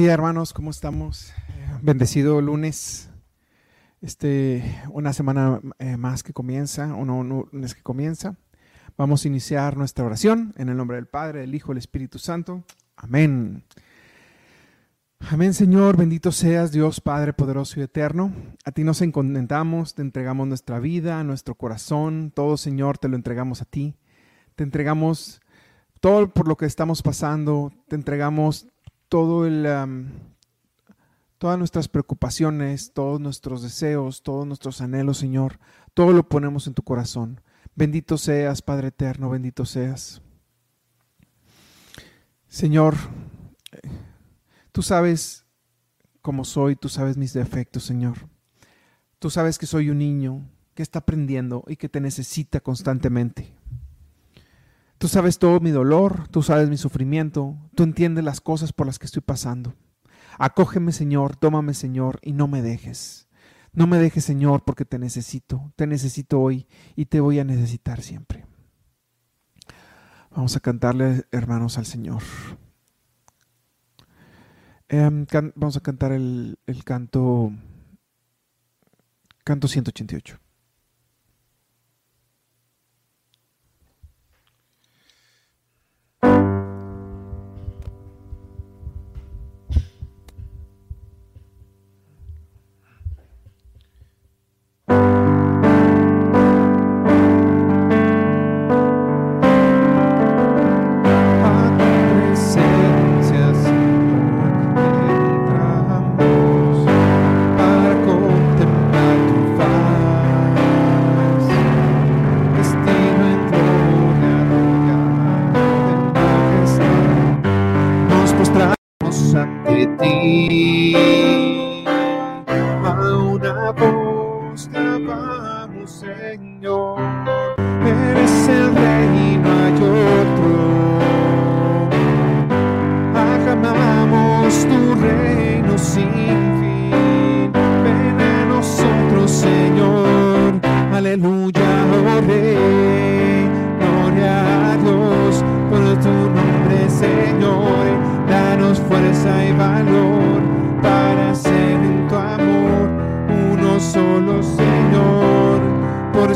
Día, hermanos, ¿cómo estamos? Bendecido lunes. Este, una semana eh, más que comienza, un lunes que comienza. Vamos a iniciar nuestra oración en el nombre del Padre, del Hijo, del Espíritu Santo. Amén. Amén, Señor, bendito seas Dios Padre poderoso y eterno. A ti nos encomendamos, te entregamos nuestra vida, nuestro corazón, todo, Señor, te lo entregamos a ti. Te entregamos todo por lo que estamos pasando, te entregamos todo el, todas nuestras preocupaciones, todos nuestros deseos, todos nuestros anhelos, Señor, todo lo ponemos en tu corazón. Bendito seas, Padre eterno, bendito seas. Señor, tú sabes cómo soy, tú sabes mis defectos, Señor. Tú sabes que soy un niño que está aprendiendo y que te necesita constantemente. Tú sabes todo mi dolor, tú sabes mi sufrimiento, tú entiendes las cosas por las que estoy pasando. Acógeme, Señor, tómame, Señor, y no me dejes. No me dejes, Señor, porque te necesito, te necesito hoy y te voy a necesitar siempre. Vamos a cantarle, hermanos, al Señor. Em, vamos a cantar el, el canto, canto 188.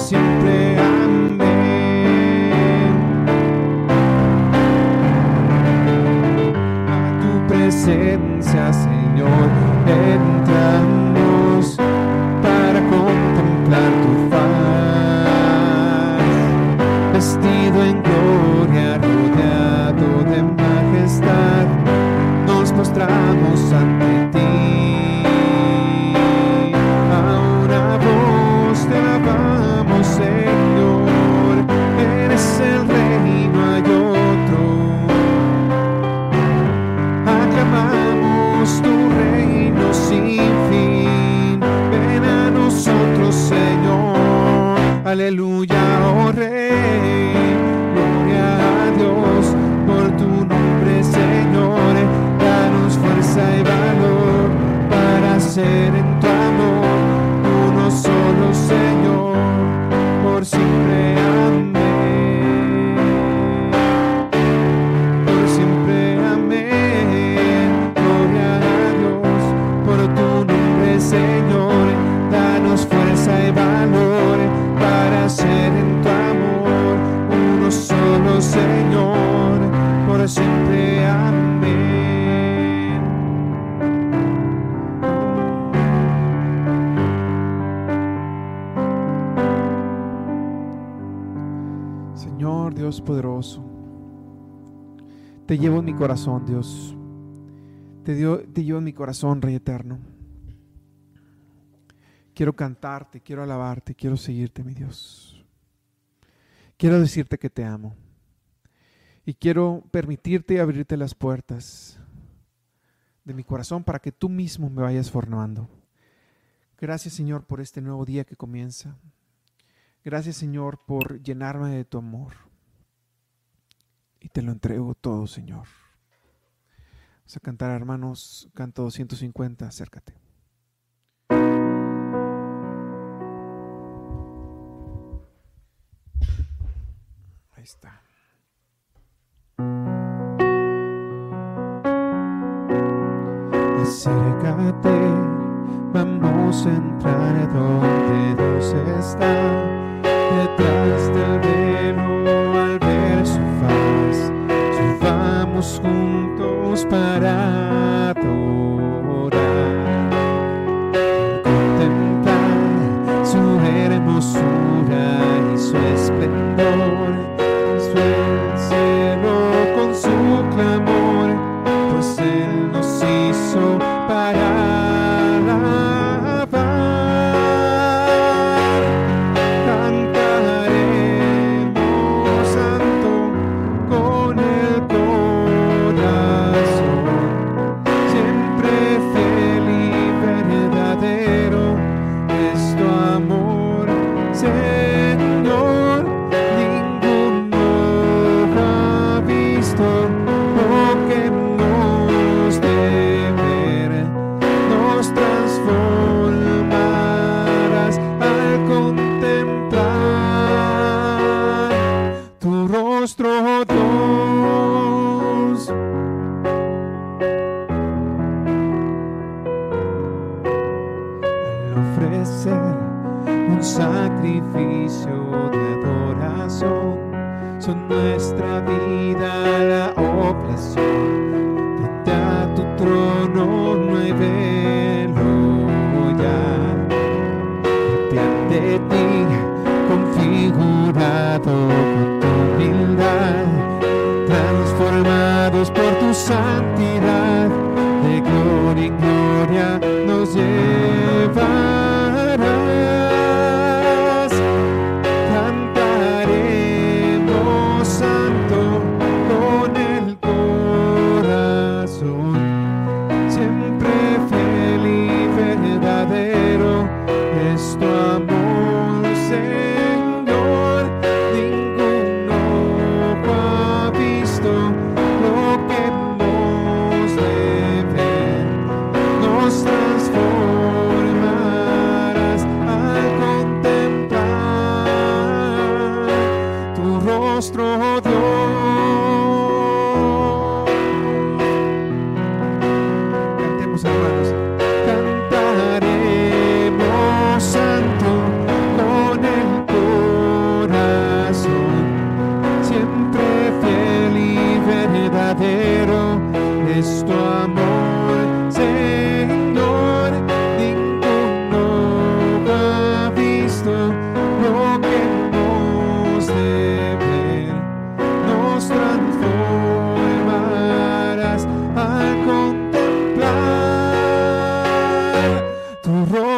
Te corazón, Dios. Te, te llevo en mi corazón, Rey Eterno. Quiero cantarte, quiero alabarte, quiero seguirte, mi Dios. Quiero decirte que te amo. Y quiero permitirte abrirte las puertas de mi corazón para que tú mismo me vayas formando. Gracias, Señor, por este nuevo día que comienza. Gracias, Señor, por llenarme de tu amor y te lo entrego todo, Señor. Vamos a cantar, hermanos, canto 250, acércate. Ahí está. acércate, vamos a entrar donde Dios está, detrás del velo al ver su faz, subamos juntos para rostro, Dios. al ofrecer un sacrificio de adoración, son nuestra vida la oblación. Por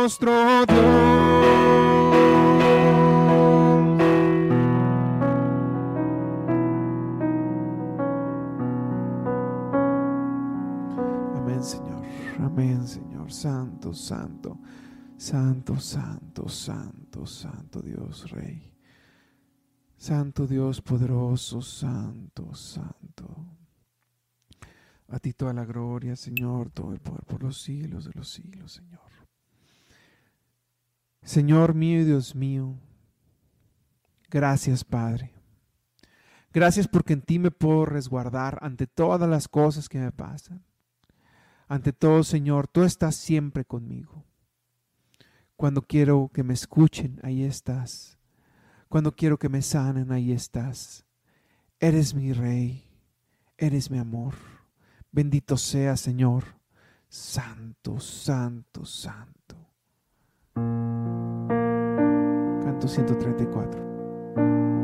tu rostro, Dios. Amén, Señor. Amén, Señor. Santo, santo, santo, santo, santo, santo Dios, Rey. Santo Dios poderoso, santo, santo. A ti toda la gloria, Señor, todo el poder por los siglos de los siglos, Señor. Señor mío y Dios mío, gracias, Padre. Gracias porque en ti me puedo resguardar ante todas las cosas que me pasan. Ante todo, Señor, tú estás siempre conmigo. Cuando quiero que me escuchen, ahí estás. Cuando quiero que me sanen, ahí estás. Eres mi rey, eres mi amor. Bendito sea, Señor. Santo, santo, santo. 134.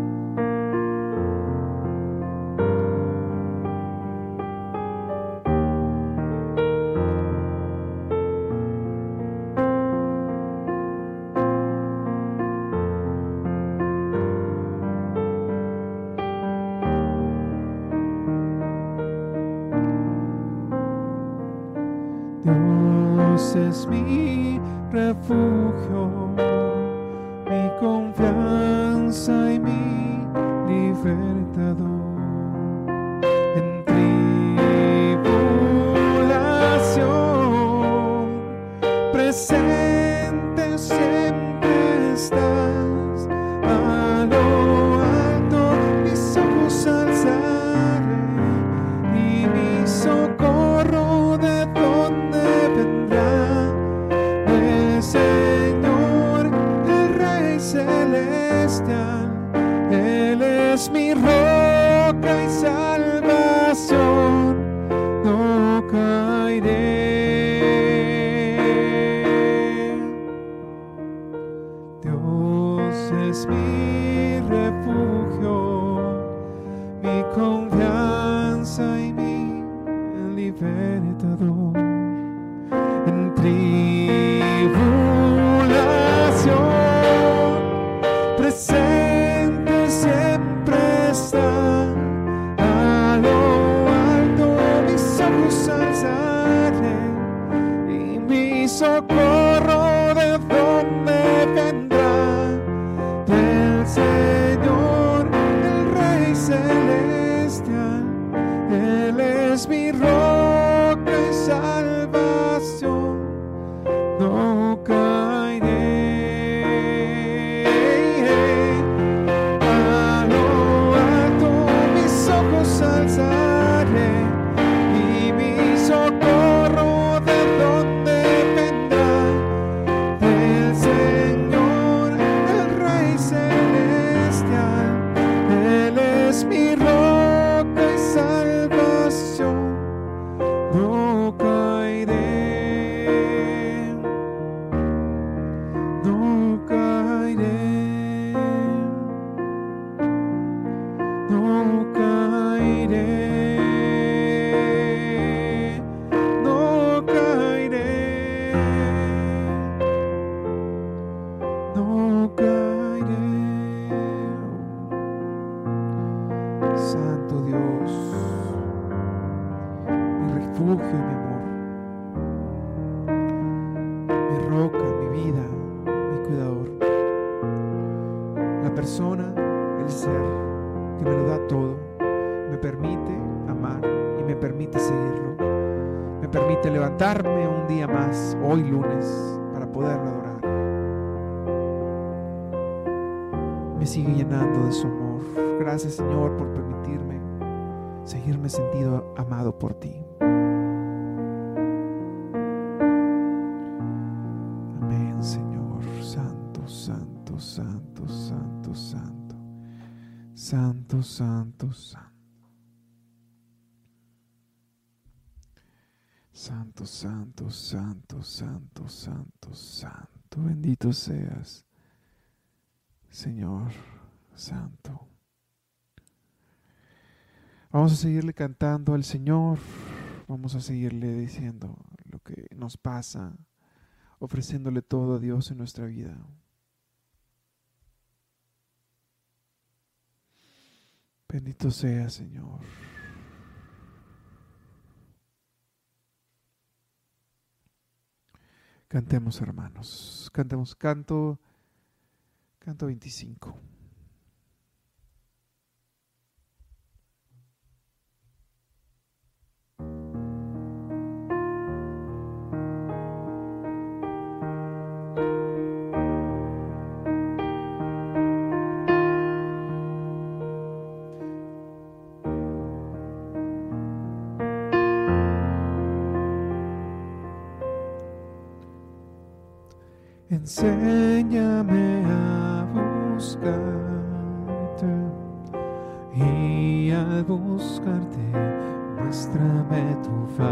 santo, santo, santo. Santo, santo, santo, santo, santo. Bendito seas, Señor Santo. Vamos a seguirle cantando al Señor. Vamos a seguirle diciendo lo que nos pasa, ofreciéndole todo a Dios en nuestra vida. Bendito sea, Señor. Cantemos, hermanos. Cantemos canto, canto 25. enséñame a buscarte y al buscarte muéstrame tu faz.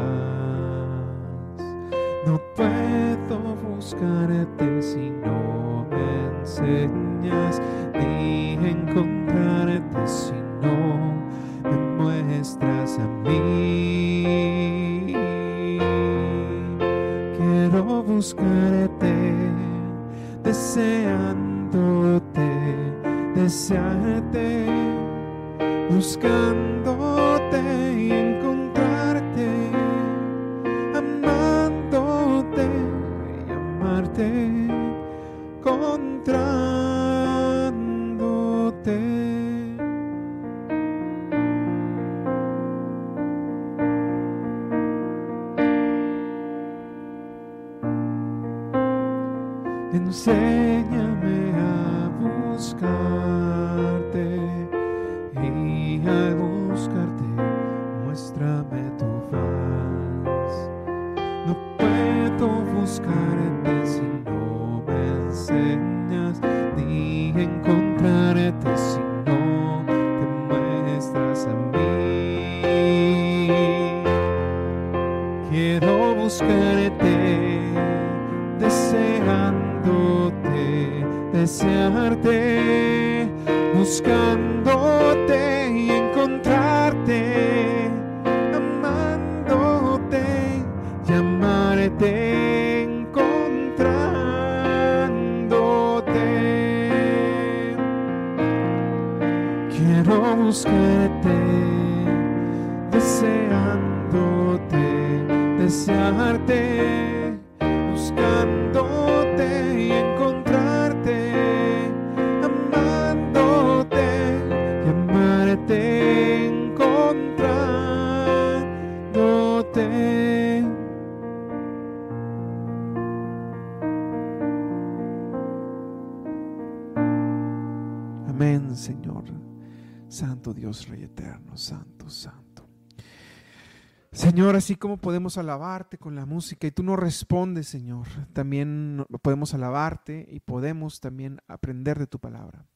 No puedo buscarte si no me Señor, así como podemos alabarte con la música y tú no respondes, Señor, también podemos alabarte y podemos también aprender de tu palabra.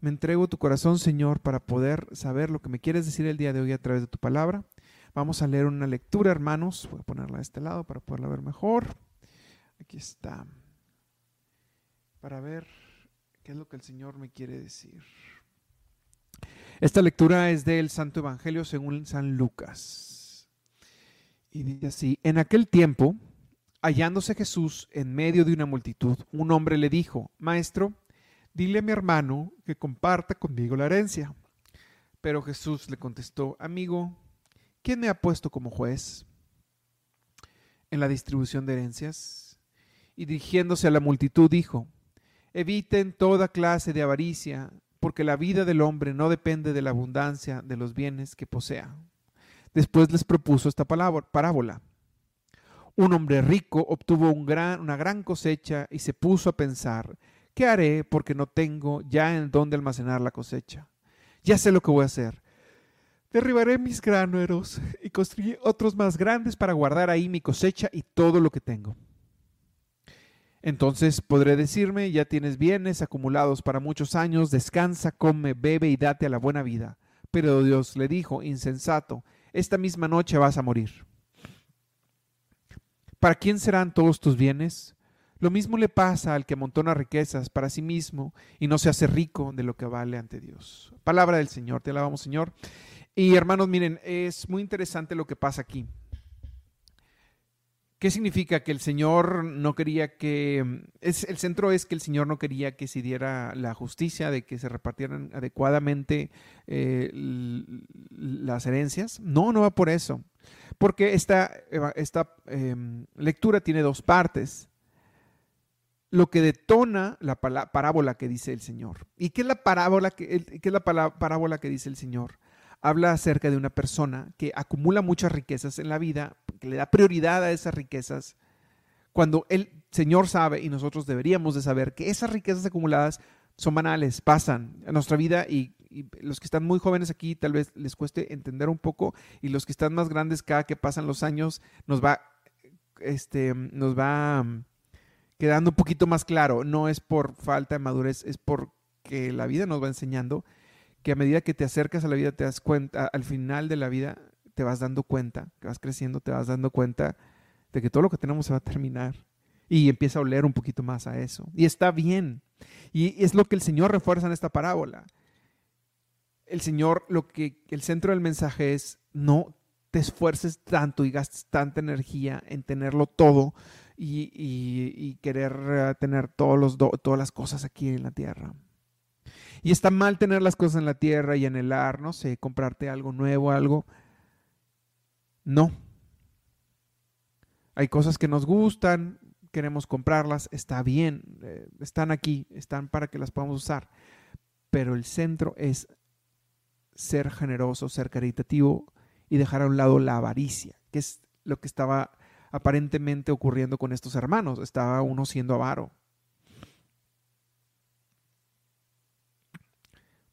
Me entrego tu corazón, Señor, para poder saber lo que me quieres decir el día de hoy a través de tu palabra. Vamos a leer una lectura, hermanos. Voy a ponerla a este lado para poderla ver mejor. Aquí está. Para ver qué es lo que el Señor me quiere decir. Esta lectura es del Santo Evangelio según San Lucas. Y dice así, en aquel tiempo, hallándose Jesús en medio de una multitud, un hombre le dijo, Maestro, dile a mi hermano que comparta conmigo la herencia. Pero Jesús le contestó, Amigo, ¿quién me ha puesto como juez en la distribución de herencias? Y dirigiéndose a la multitud dijo, Eviten toda clase de avaricia porque la vida del hombre no depende de la abundancia de los bienes que posea. Después les propuso esta parábola. Un hombre rico obtuvo una gran cosecha y se puso a pensar, ¿qué haré porque no tengo ya en dónde almacenar la cosecha? Ya sé lo que voy a hacer. Derribaré mis graneros y construiré otros más grandes para guardar ahí mi cosecha y todo lo que tengo. Entonces podré decirme, ya tienes bienes acumulados para muchos años, descansa, come, bebe y date a la buena vida. Pero Dios le dijo, insensato, esta misma noche vas a morir. ¿Para quién serán todos tus bienes? Lo mismo le pasa al que amontona riquezas para sí mismo y no se hace rico de lo que vale ante Dios. Palabra del Señor, te alabamos Señor. Y hermanos, miren, es muy interesante lo que pasa aquí. ¿Qué significa? Que el Señor no quería que... Es, el centro es que el Señor no quería que se diera la justicia, de que se repartieran adecuadamente eh, las herencias. No, no va por eso. Porque esta, esta em, lectura tiene dos partes. Lo que detona la parábola que dice el Señor. ¿Y qué es la parábola que, qué es la parábola que dice el Señor? habla acerca de una persona que acumula muchas riquezas en la vida, le da prioridad a esas riquezas, cuando el Señor sabe y nosotros deberíamos de saber que esas riquezas acumuladas son banales, pasan a nuestra vida y, los que están muy jóvenes aquí tal vez les cueste entender un poco y los que están más grandes cada que pasan los años nos va, este, nos va mm, quedando un poquito más claro. No es por falta de madurez, es porque la vida nos va enseñando que a medida que te acercas a la vida te das cuenta, al final de la vida te vas dando cuenta, que vas creciendo, te vas dando cuenta de que todo lo que tenemos se va a terminar. Y empieza a oler un poquito más a eso. Y está bien. Y es lo que el Señor refuerza en esta parábola. El Señor, lo que el centro del mensaje es, no te esfuerces tanto y gastes tanta energía en tenerlo todo y, querer eh, tener todos los todas las cosas aquí en la tierra. Y está mal tener las cosas en la tierra y anhelar, no sé, comprarte algo nuevo, algo. No. Hay cosas que nos gustan, queremos comprarlas, está bien, eh, están aquí, están para que las podamos usar. Pero el centro es ser generoso, ser caritativo y dejar a un lado la avaricia, que es lo que estaba aparentemente ocurriendo con estos hermanos. Estaba uno siendo avaro.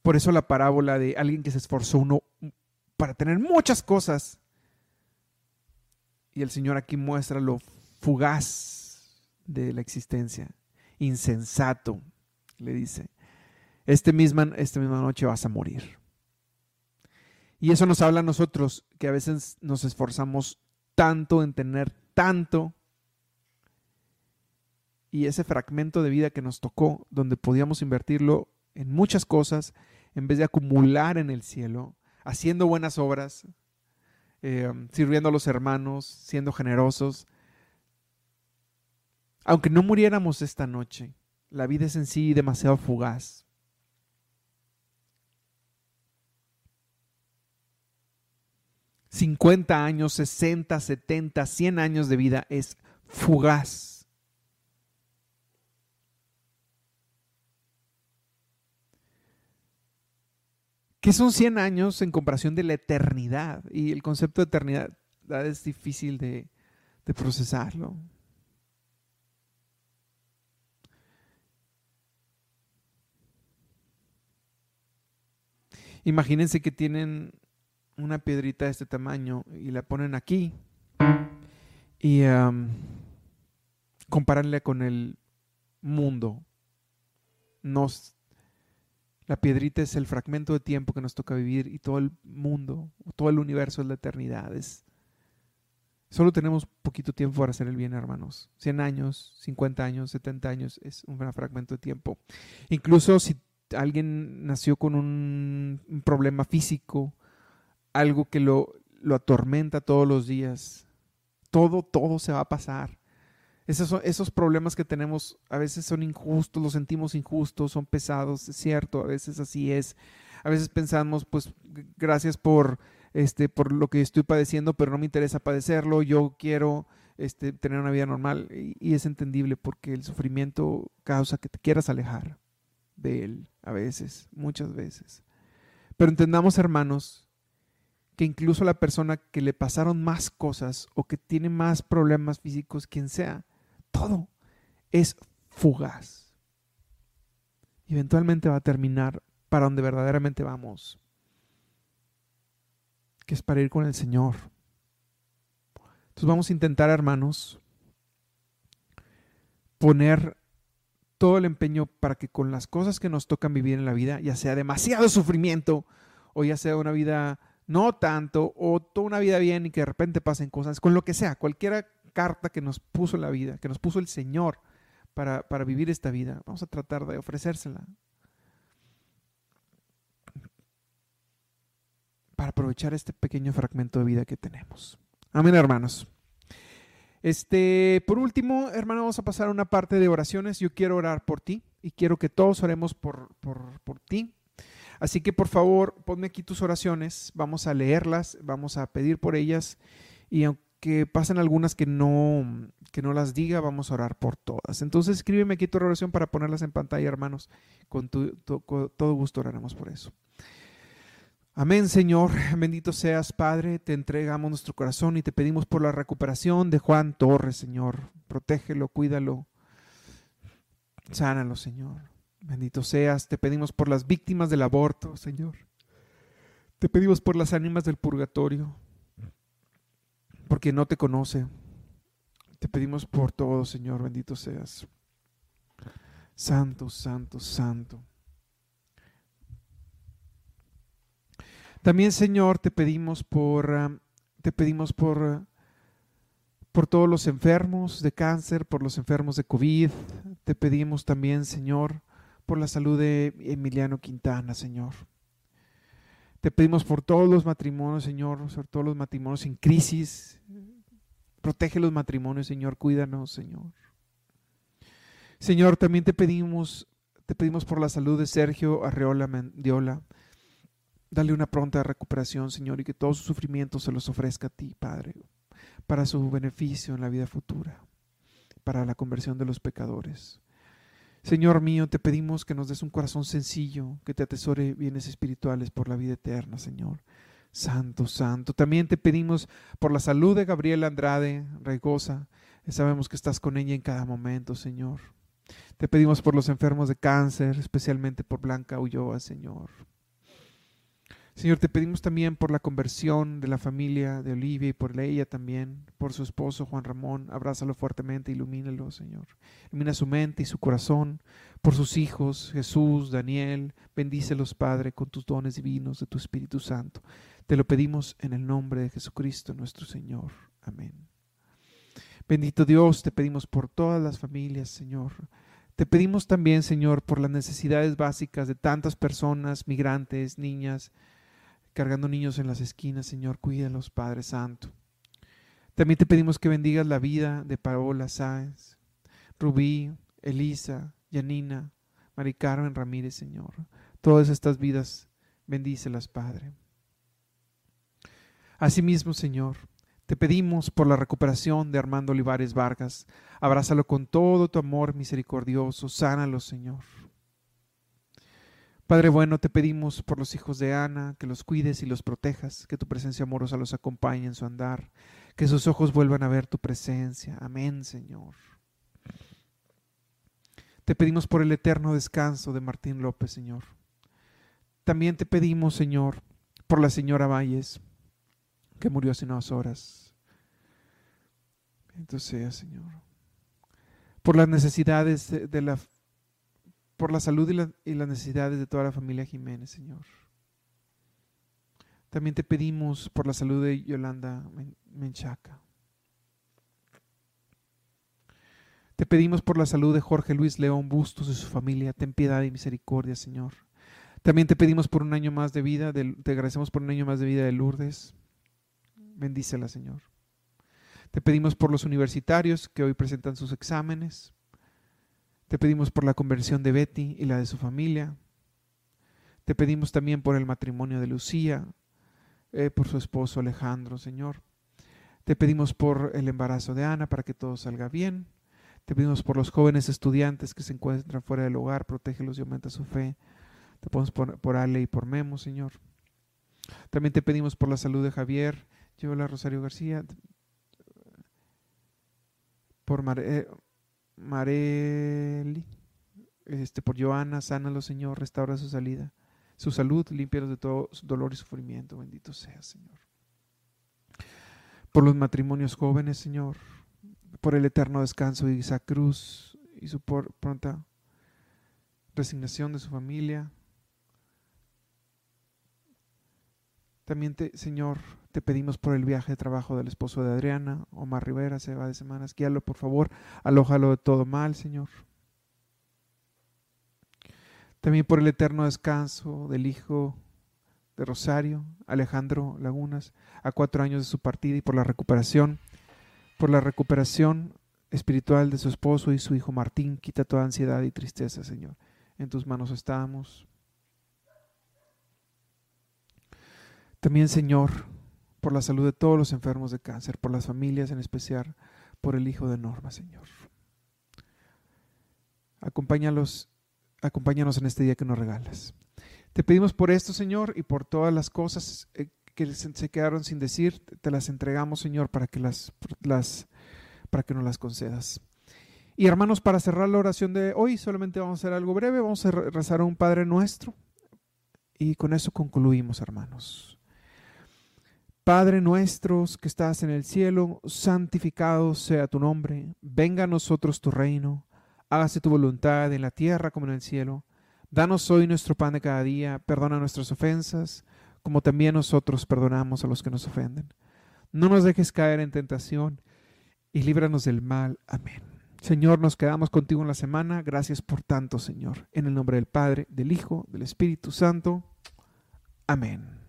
Por eso la parábola de alguien que se esforzó uno para tener muchas cosas. Y el Señor aquí muestra lo fugaz de la existencia. Insensato, le dice. Este esta misma noche vas a morir. Y eso nos habla a nosotros, que a veces nos esforzamos tanto en tener tanto. Y ese fragmento de vida que nos tocó, donde podíamos invertirlo en muchas cosas, en vez de acumular en el cielo, haciendo buenas obras, eh, sirviendo a los hermanos, siendo generosos. Aunque no muriéramos esta noche, la vida es en sí demasiado fugaz. $50 años, 60, 70, 100 años de vida es fugaz. Que son 100 años en comparación de la eternidad. Y el concepto de eternidad es difícil de, procesarlo. Imagínense que tienen una piedrita de este tamaño y la ponen aquí y um, con el mundo. Nos, la piedrita es el fragmento de tiempo que nos toca vivir y todo el mundo, todo el universo es la eternidad. solo tenemos poquito tiempo para hacer el bien, hermanos. 100 años, 50 años, 70 años es un fragmento de tiempo. Incluso si alguien nació con un, problema físico, algo que lo, lo atormenta todos los días, todo, todo se va a pasar. Esos, esos problemas que tenemos a veces son injustos, los sentimos injustos, son pesados, es cierto, a veces así es. A veces pensamos, pues gracias por, este, por lo que estoy padeciendo, pero no me interesa padecerlo, yo quiero este, tener una vida normal y, y es entendible porque el sufrimiento causa que te quieras alejar de Él a veces, muchas veces. Pero entendamos, hermanos, que incluso la persona que le pasaron más cosas o que tiene más problemas físicos, quien sea, todo es fugaz. Eventualmente va a terminar para donde verdaderamente vamos, que es para ir con el Señor. Entonces vamos a intentar, hermanos, poner todo el empeño para que con las cosas que nos tocan vivir en la vida, ya sea demasiado sufrimiento o ya sea una vida no tanto o toda una vida bien y que de repente pasen cosas, con lo que sea, cualquier carta que nos puso la vida, que nos puso el Señor para, para vivir esta vida, vamos a tratar de ofrecérsela. Para aprovechar este pequeño fragmento de vida que tenemos. Amén, hermanos. Este, por último, hermano, vamos a pasar a una parte de oraciones. Yo quiero orar por ti y quiero que todos oremos por, por, ti. Así que por favor, ponme aquí tus oraciones, vamos a leerlas, vamos a pedir por ellas y aunque pasen algunas que no, que no las diga, vamos a orar por todas. Entonces escríbeme aquí tu oración para ponerlas en pantalla, hermanos. Con, con todo gusto oraremos por eso. Amén, Señor. Bendito seas, Padre. Te entregamos nuestro corazón y te pedimos por la recuperación de Juan Torres, Señor. Protégelo, cuídalo. Sánalo, Señor. Bendito seas. Te pedimos por las víctimas del aborto, Señor. Te pedimos por las ánimas del purgatorio, porque no te conoce. Te pedimos por todo, Señor. Bendito seas. Santo, santo, santo. También, Señor, te pedimos por, ah, te pedimos por, ah, por todos los enfermos de cáncer, por los enfermos de COVID. Te pedimos también, Señor, por la salud de Emiliano Quintana, Señor. Te pedimos por todos los matrimonios, Señor, sobre todos los matrimonios en crisis. Protege los matrimonios, Señor, cuídanos, Señor. Señor, también te pedimos, te pedimos por la salud de Sergio Arreola Mendiola. Dale una pronta recuperación, Señor, y que todos sus sufrimientos se los ofrezca a ti, Padre, para su beneficio en la vida futura, para la conversión de los pecadores. Señor mío, te pedimos que nos des un corazón sencillo, que te atesore bienes espirituales por la vida eterna, Señor. Santo, santo. También te pedimos por la salud de Gabriela Andrade Regosa. Sabemos que estás con ella en cada momento, Señor. Te pedimos por los enfermos de cáncer, especialmente por Blanca Ulloa, Señor. Señor, te pedimos también por la conversión de la familia de Olivia y por ella también, por su esposo Juan Ramón. Abrázalo fuertemente, ilumínalo, Señor. Ilumina su mente y su corazón, por sus hijos, Jesús, Daniel. Bendícelos, Padre, con tus dones divinos de tu Espíritu Santo. Te lo pedimos en el nombre de Jesucristo, nuestro Señor. Amén. Bendito Dios, te pedimos por todas las familias, Señor. Te pedimos también, Señor, por las necesidades básicas de tantas personas, migrantes, niñas, cargando niños en las esquinas, Señor, cuídalos, Padre Santo. También te pedimos que bendigas la vida de Paola Sáenz, Rubí, Elisa, Yanina, Mari Carmen Ramírez, Señor. Todas estas vidas, bendícelas, Padre. Asimismo, Señor, te pedimos por la recuperación de Armando Olivares Vargas. Abrázalo con todo tu amor misericordioso. Sánalo, Señor. Padre bueno, te pedimos por los hijos de Ana, que los cuides y los protejas, que tu presencia amorosa los acompañe en su andar, que sus ojos vuelvan a ver tu presencia. Amén, Señor. Te pedimos por el eterno descanso de Martín López, Señor. También te pedimos, Señor, por la señora Valles, que murió hace unas horas. Entonces Señor. Por las necesidades de, la por la salud y, las necesidades de toda la familia Jiménez, Señor. También te pedimos por la salud de Yolanda Menchaca. Te pedimos por la salud de Jorge Luis León Bustos y su familia. Ten piedad y misericordia, Señor. También te pedimos por un año más de vida, te agradecemos por un año más de vida de Lourdes. Bendícela, Señor. Te pedimos por los universitarios que hoy presentan sus exámenes. Te pedimos por la conversión de Betty y la de su familia. Te pedimos también por el matrimonio de Lucía, eh, por su esposo Alejandro, Señor. Te pedimos por el embarazo de Ana para que todo salga bien. Te pedimos por los jóvenes estudiantes que se encuentran fuera del hogar, protégelos y aumenta su fe. Te pedimos por, Ale y por Memo, Señor. También te pedimos por la salud de Javier, la Rosario García, por Mare, Mareli, este, por Joana, sánalo, Señor, restaura su salida, su salud, límpialos de todo dolor y sufrimiento, bendito sea, Señor. Por los matrimonios jóvenes, Señor, por el eterno descanso de Isaac Cruz y su pronta resignación de su familia, También, te, Señor, te pedimos por el viaje de trabajo del esposo de Adriana, Omar Rivera, se va de semanas. Guíalo, por favor, alójalo de todo mal, Señor. También por el eterno descanso del hijo de Rosario, Alejandro Lagunas, a cuatro años de su partida y por la recuperación, por la recuperación espiritual de su esposo y su hijo Martín. Quita toda ansiedad y tristeza, Señor. En tus manos estamos. También, Señor, por la salud de todos los enfermos de cáncer, por las familias, en especial por el hijo de Norma, Señor. Acompáñalos, acompáñanos en este día que nos regalas. Te pedimos por esto, Señor, y por todas las cosas eh, que se quedaron sin decir, te las entregamos, Señor, para que las, las para que nos las concedas. Y hermanos, para cerrar la oración de hoy, solamente vamos a hacer algo breve, vamos a rezar a un Padre nuestro y con eso concluimos, hermanos. Padre nuestro que estás en el cielo, santificado sea tu nombre, venga a nosotros tu reino, hágase tu voluntad en la tierra como en el cielo. Danos hoy nuestro pan de cada día, perdona nuestras ofensas, como también nosotros perdonamos a los que nos ofenden. No nos dejes caer en tentación y líbranos del mal. Amén. Señor, nos quedamos contigo en la semana. Gracias por tanto, Señor. En el nombre del Padre, del Hijo, del Espíritu Santo. Amén.